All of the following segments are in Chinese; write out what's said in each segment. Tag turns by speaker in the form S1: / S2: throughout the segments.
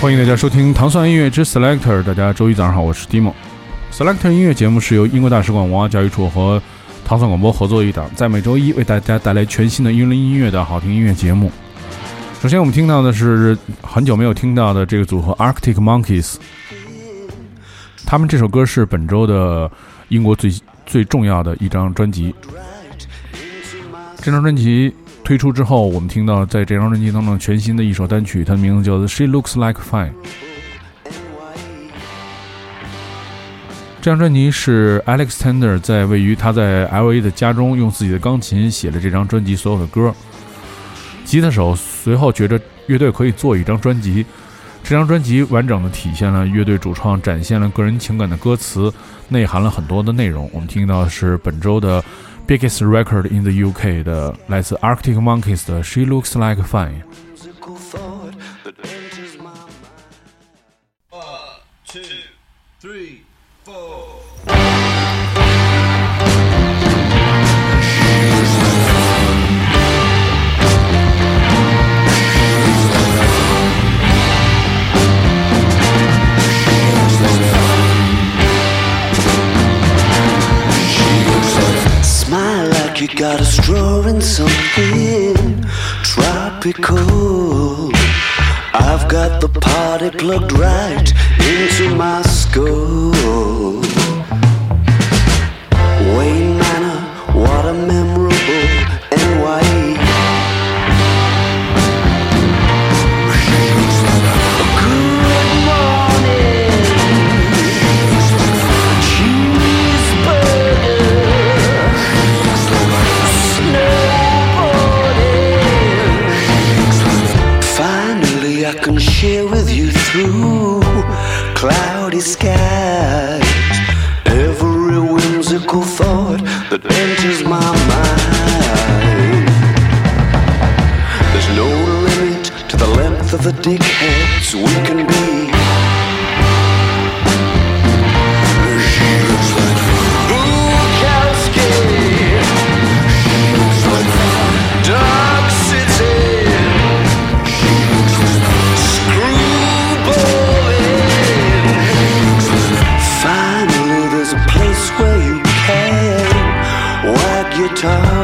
S1: 欢迎大家收听糖蒜音乐之 Selector。大家周一早上好，我是 Dimo。Selector 音乐节目是由英国大使馆文化教育处和糖蒜广播合作一档，在每周一为大家带来全新的英伦音乐的好听音乐节目。首先，我们听到的是很久没有听到的这个组合 Arctic Monkeys。他们这首歌是本周的英国最最重要的一张专辑。这张专辑推出之后，我们听到在这张专辑当中全新的一首单曲，它的名字叫做《She Looks Like Fine》。这张专辑是 Alex Tender 在位于他在 L.A. 的家中用自己的钢琴写了这张专辑所有的歌。吉他手随后觉得乐队可以做一张专辑，这张专辑完整的体现了乐队主创展现了个人情感的歌词，内涵了很多的内容。我们听到的是本周的 Biggest Record in the UK 的来自 Arctic Monkeys 的 She Looks Like Fine。
S2: Got a straw in something tropical. I've got the party plugged right into my time.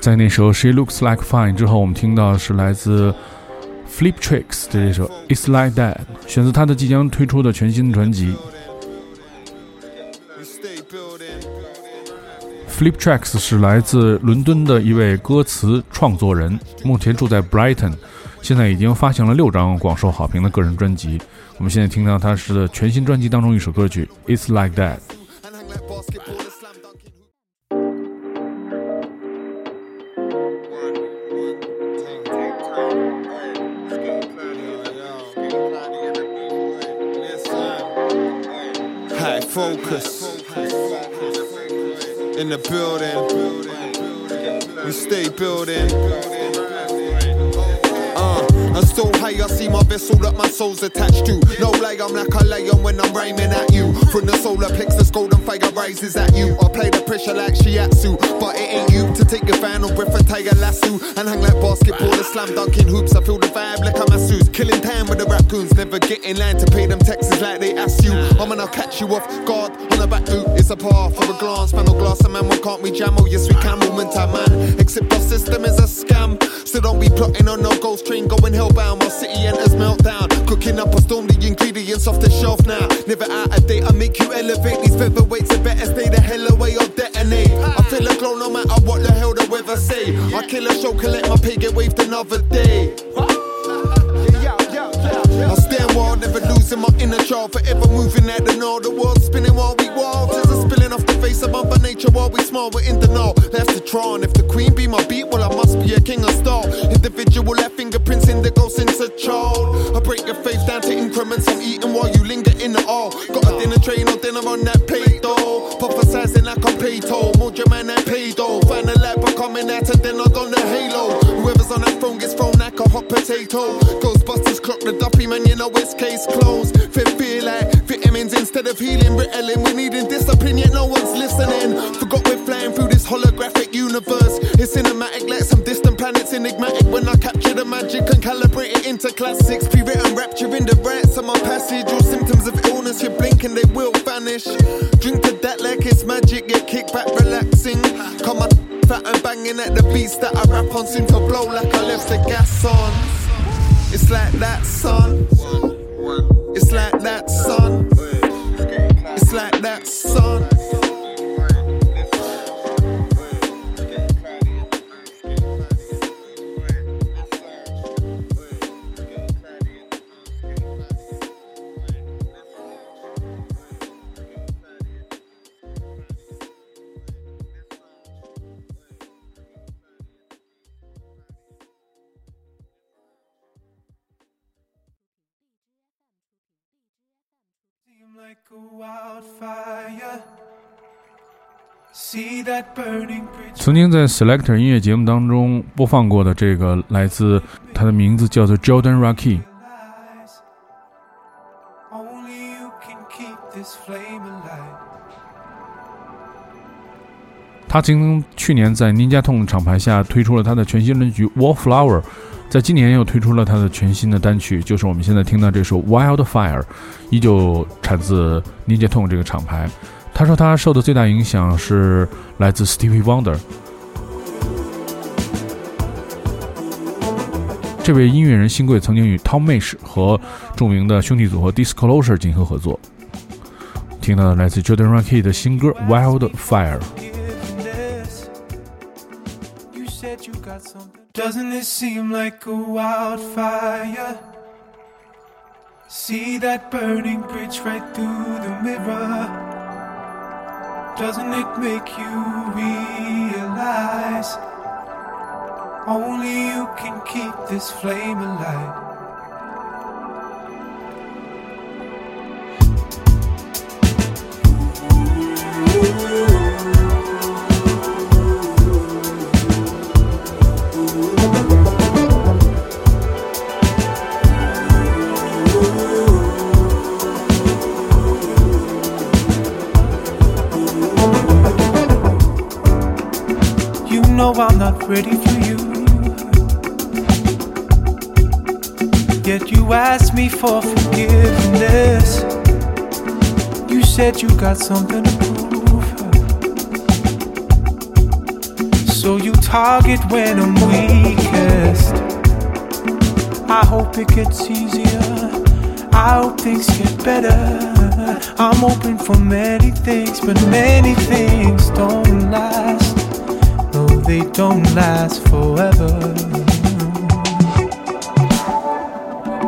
S1: 在那首《She Looks Like Fine》之后，我们听到是来自 Flip Tricks 的这首《It's Like That》，选择他的即将推出的全新专辑。Flip Tracks 是来自伦敦的一位歌词创作人，目前住在 Brighton，现在已经发行了六张广受好评的个人专辑。我们现在听到他是全新专辑当中一首歌曲《It's Like That》。
S3: Focus in the building. We stay building. I'm so high, I see my vessel that my soul's attached to. No lie, I'm like a lion when I'm rhyming at you. From the solar plexus, golden fire rises at you. I play the pressure like Shiatsu, but it ain't you to take your final breath and tie a lasso and hang like basketball and slam dunking hoops. I feel the vibe like I'm a Suits. Killing time with the raccoons, never get in line to pay them taxes like they ask you. I'm gonna catch you off guard on the back boot. It's a path for a glance, panel glass, and man, why can't we jam? Oh, yes, we can, time, man. Except our system is a scam. So don't be plotting on no ghost train going hellbound while city enters meltdown. Cooking up a storm, the ingredients off the shelf now. Never out of date, I make you elevate. These featherweights, it better stay the hell away or detonate. I feel a glow no matter what the hell the weather say. I kill a show, collect my pay, get waved another day. I stand wild, never losing my inner child. Forever moving at the north. The world spinning while we wild. Tears are spilling off the face of Mother Nature while we smile. We're in the know. Left to try. And if the queen be my beat, well, I must be a king of style. Individual left fingerprints in the ghost since a child. I break your faith down to increments. I'm eating while you linger in the all. Got a dinner train or dinner on that plate though. Prophesizing like I'm toll. More man that paid though. Find a lap, I'm coming out and then I on the halo. Gets thrown like a hot potato. Ghostbusters clock the duffy man, you know it's case closed. Fit feel like vitamins instead of healing. Ritalin, we're needing discipline, yet no one's listening. Forgot we're flying through this holographic universe. It's cinematic like some distant planets, enigmatic. When I capture the magic and calibrate it into classics. Pre-written rapture in the rights of my passage. All symptoms of illness, you blink and they will vanish. Drink to that like it's magic, get kicked back, relaxing. Come on, fat and banging at the beats that I rap on. Seem to blow like I left the gas on.
S1: 曾经在 Selector 音乐节目当中播放过的这个来自他的名字叫做 Jordan Rocky。他曾经去年在 Ninja t o n 厂牌下推出了他的全新专辑《Wallflower》，在今年又推出了他的全新的单曲，就是我们现在听到这首《Wildfire》，依旧产自 Ninja t o n 这个厂牌。他说他受的最大影响是来自 Stevie Wonder。这位音乐人新贵曾经与 Tom Misch 和著名的兄弟组合 Disclosure 进行合作。听到的来自 Jordan Rocky 的新歌《Wildfire》。
S4: Forgiveness. You said you got something. Doesn't it seem like a wildfire? See that burning bridge right through the mirror. Doesn't it make you realize only you can keep this flame alive? You know I'm not ready for you. Yet you asked me for forgiveness. You said you got something to prove. So you target when I'm weakest. I hope it gets easier. I hope things get better. I'm open for many things, but many things don't last. They don't last forever.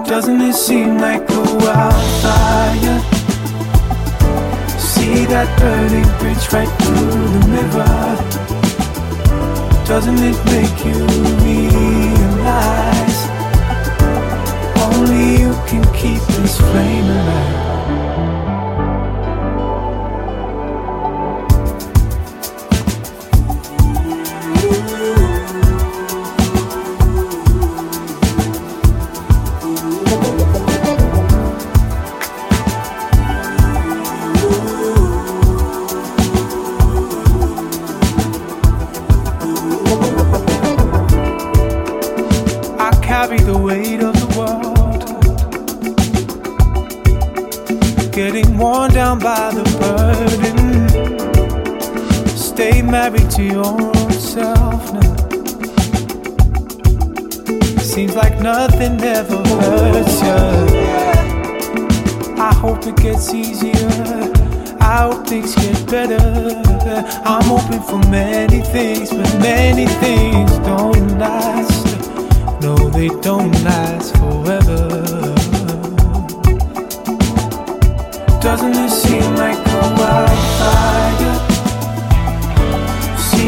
S4: Doesn't it seem like a wildfire? See that burning bridge right through the river. Doesn't it make you realize only you can keep this flame alive?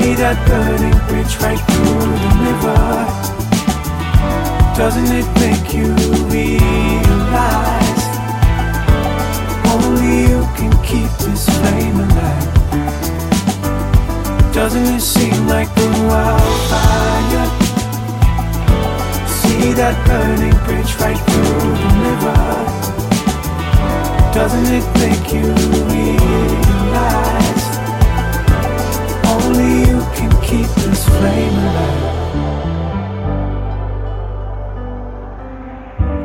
S4: See that burning bridge right through the river. Doesn't it make you realize only you can keep this flame alive? Doesn't it seem like a wildfire? See that burning bridge right through the river. Doesn't it make you realize only can keep this flame alive?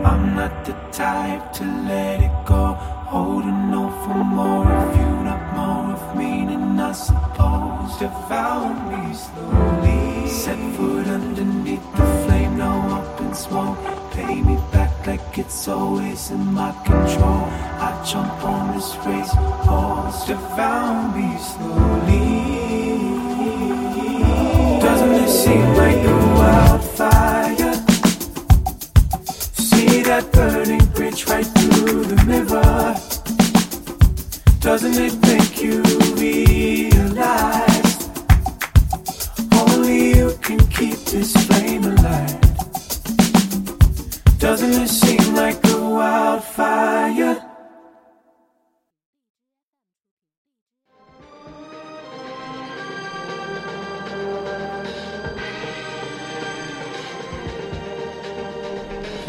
S4: I'm not the type to let it go. Holding on for more of you, not more of me, I suppose devour me slowly. Set foot underneath the flame, now up in smoke. Pay me back like it's always in my control. I jump on this race horse, devour me slowly.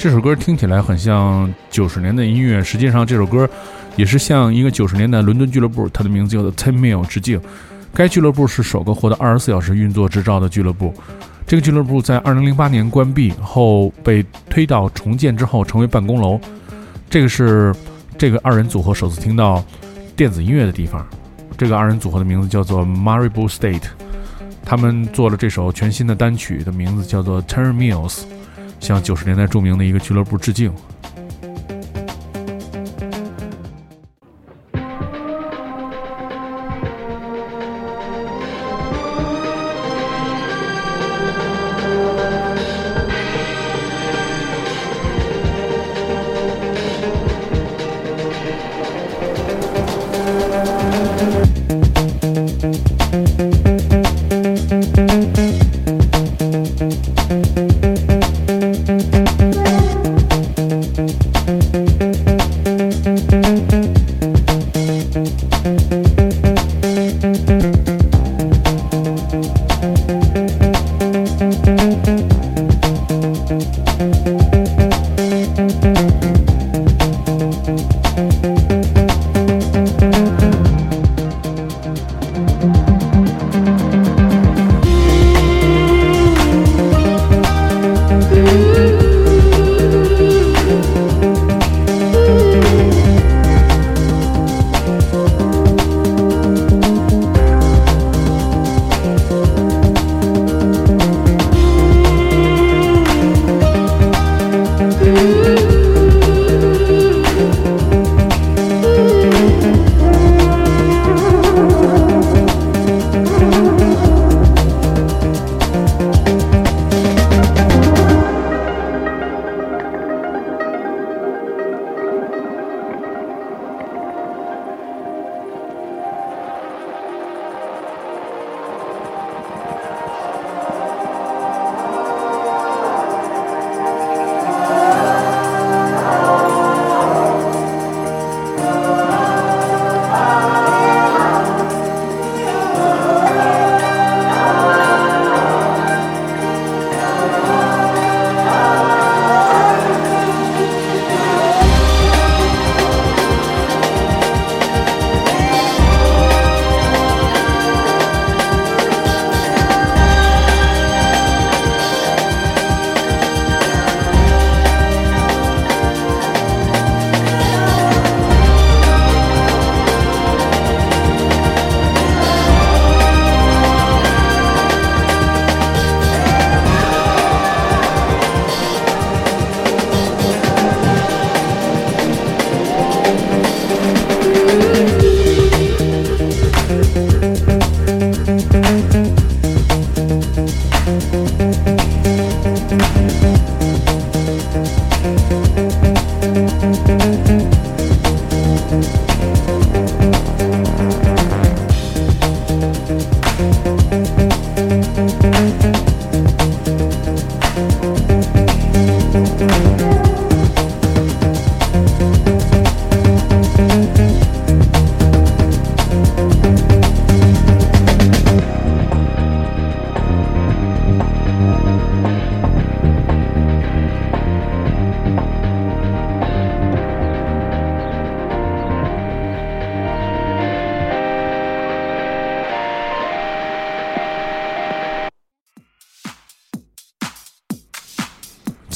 S1: 这首歌听起来很像九十年代音乐，实际上这首歌也是向一个九十年代伦敦俱乐部，它的名字叫做 Ten Mil 致敬。该俱乐部是首个获得二十四小时运作执照的俱乐部。这个俱乐部在二零零八年关闭后被推倒重建之后成为办公楼。这个是这个二人组合首次听到电子音乐的地方。这个二人组合的名字叫做 Maribou State，他们做了这首全新的单曲，的名字叫做 Ten Mills。向九十年代著名的一个俱乐部致敬。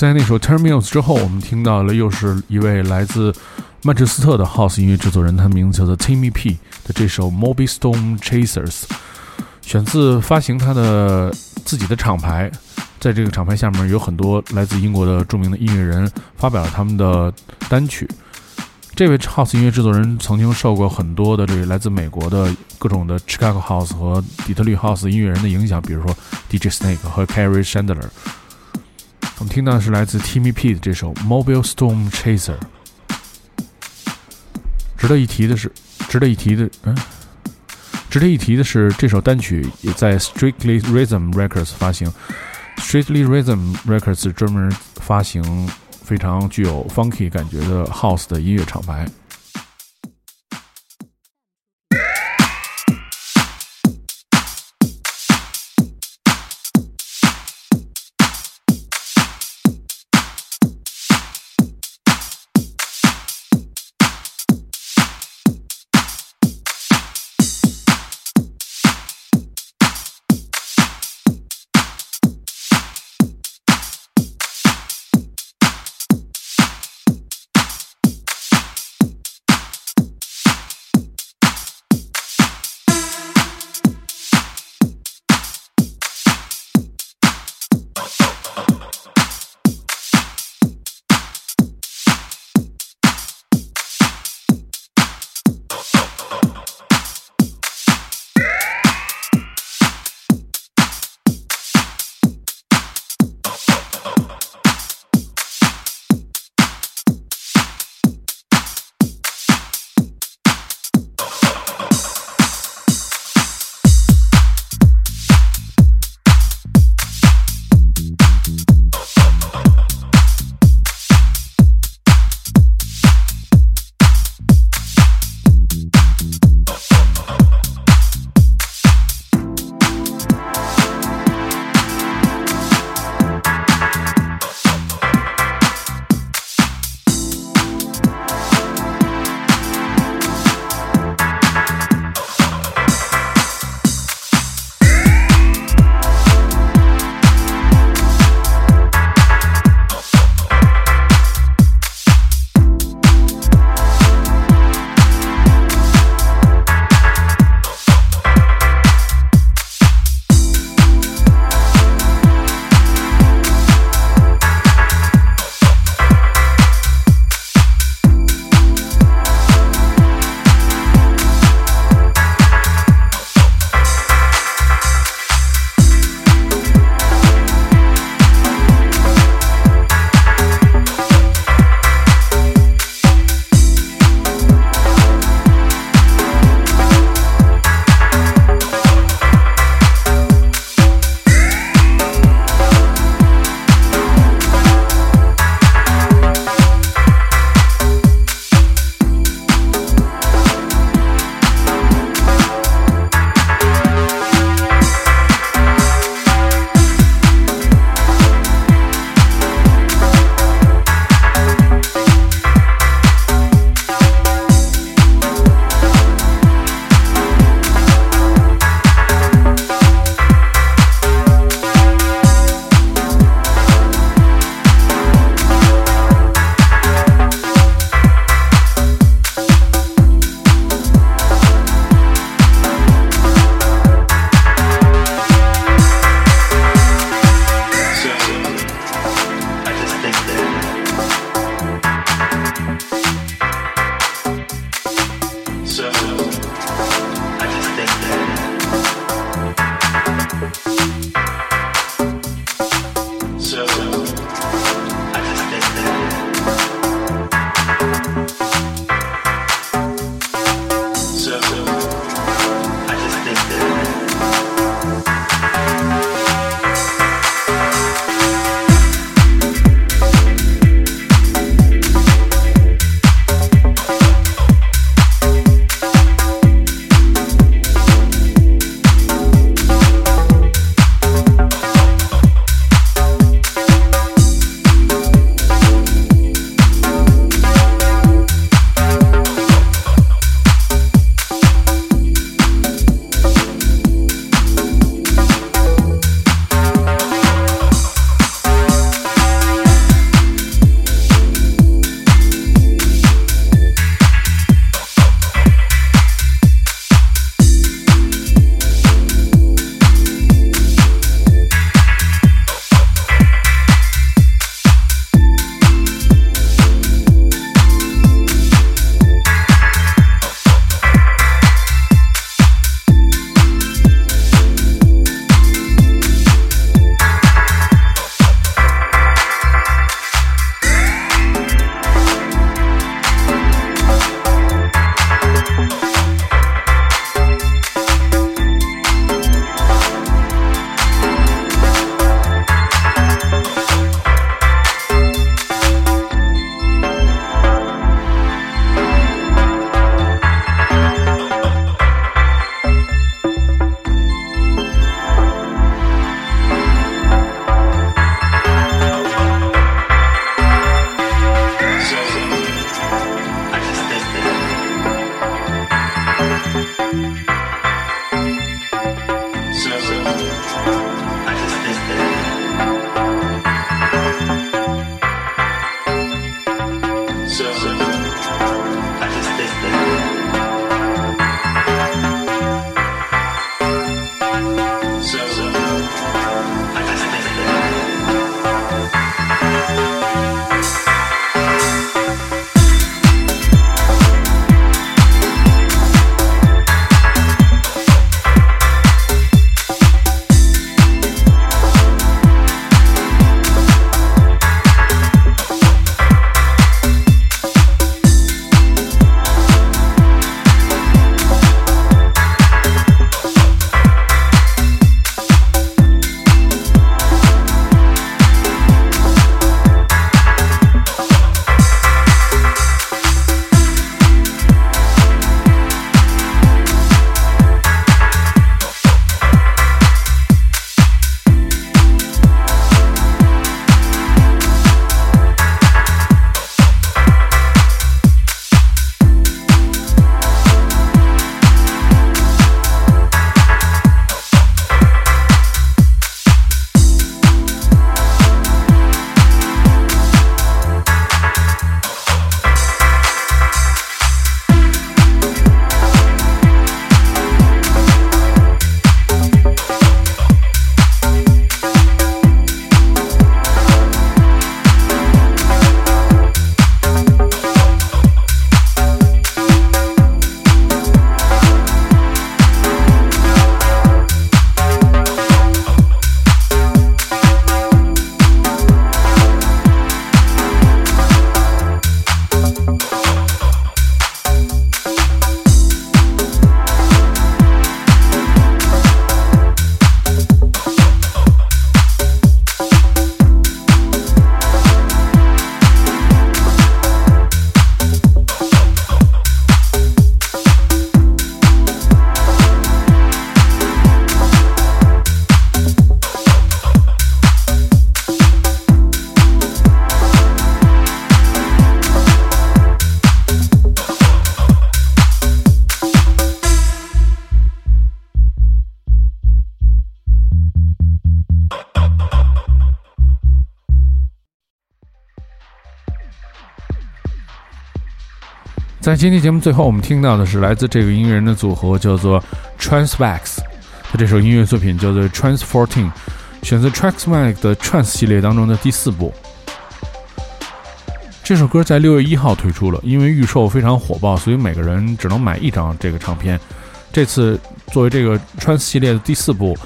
S1: 在那首《Terminals》之后，我们听到了又是一位来自曼彻斯特的 House 音乐制作人，他的名字叫做 Timmy P 的这首《Moby Storm Chasers》，选自发行他的自己的厂牌。在这个厂牌下面有很多来自英国的著名的音乐人发表了他们的单曲。这位 House 音乐制作人曾经受过很多的这个来自美国的各种的 Chicago House 和底特律 House 音乐人的影响，比如说 DJ Snake 和 Carrie Chandler。我们听到的是来自 Timmy P 的这首《Mobile Storm Chaser》。值得一提的是，值得一提的，嗯，值得一提的是，这首单曲也在 Strictly Rhythm Records 发行。Strictly Rhythm Records 专门发行非常具有 funky 感觉的 house 的音乐厂牌。在今天节目最后，我们听到的是来自这个音乐人的组合，叫做 Transvax。他这首音乐作品叫做 Trans14，选择 Transvax 的 Trans 系列当中的第四部。这首歌在六月一号推出了，因为预售非常火爆，所以每个人只能买一张这个唱片。这次作为这个 Trans 系列的第四部，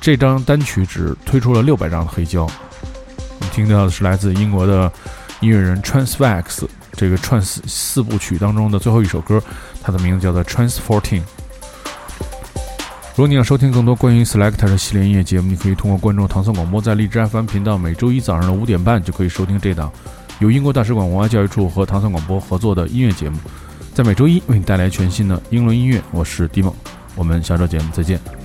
S1: 这张单曲只推出了六百张的黑胶。我们听到的是来自英国的音乐人 Transvax 这个 Trans 四部曲当中的最后一首歌，它的名字叫做 Trans14。如果你想收听更多关于 Selector 的系列音乐节目，你可以通过关注唐宋广播在荔枝 FM 频道，每周一早上的五点半就可以收听这档由英国大使馆文化教育处和唐宋广播合作的音乐节目，在每周一为你带来全新的英伦音乐。我是 DiMo，，我们下周节目再见。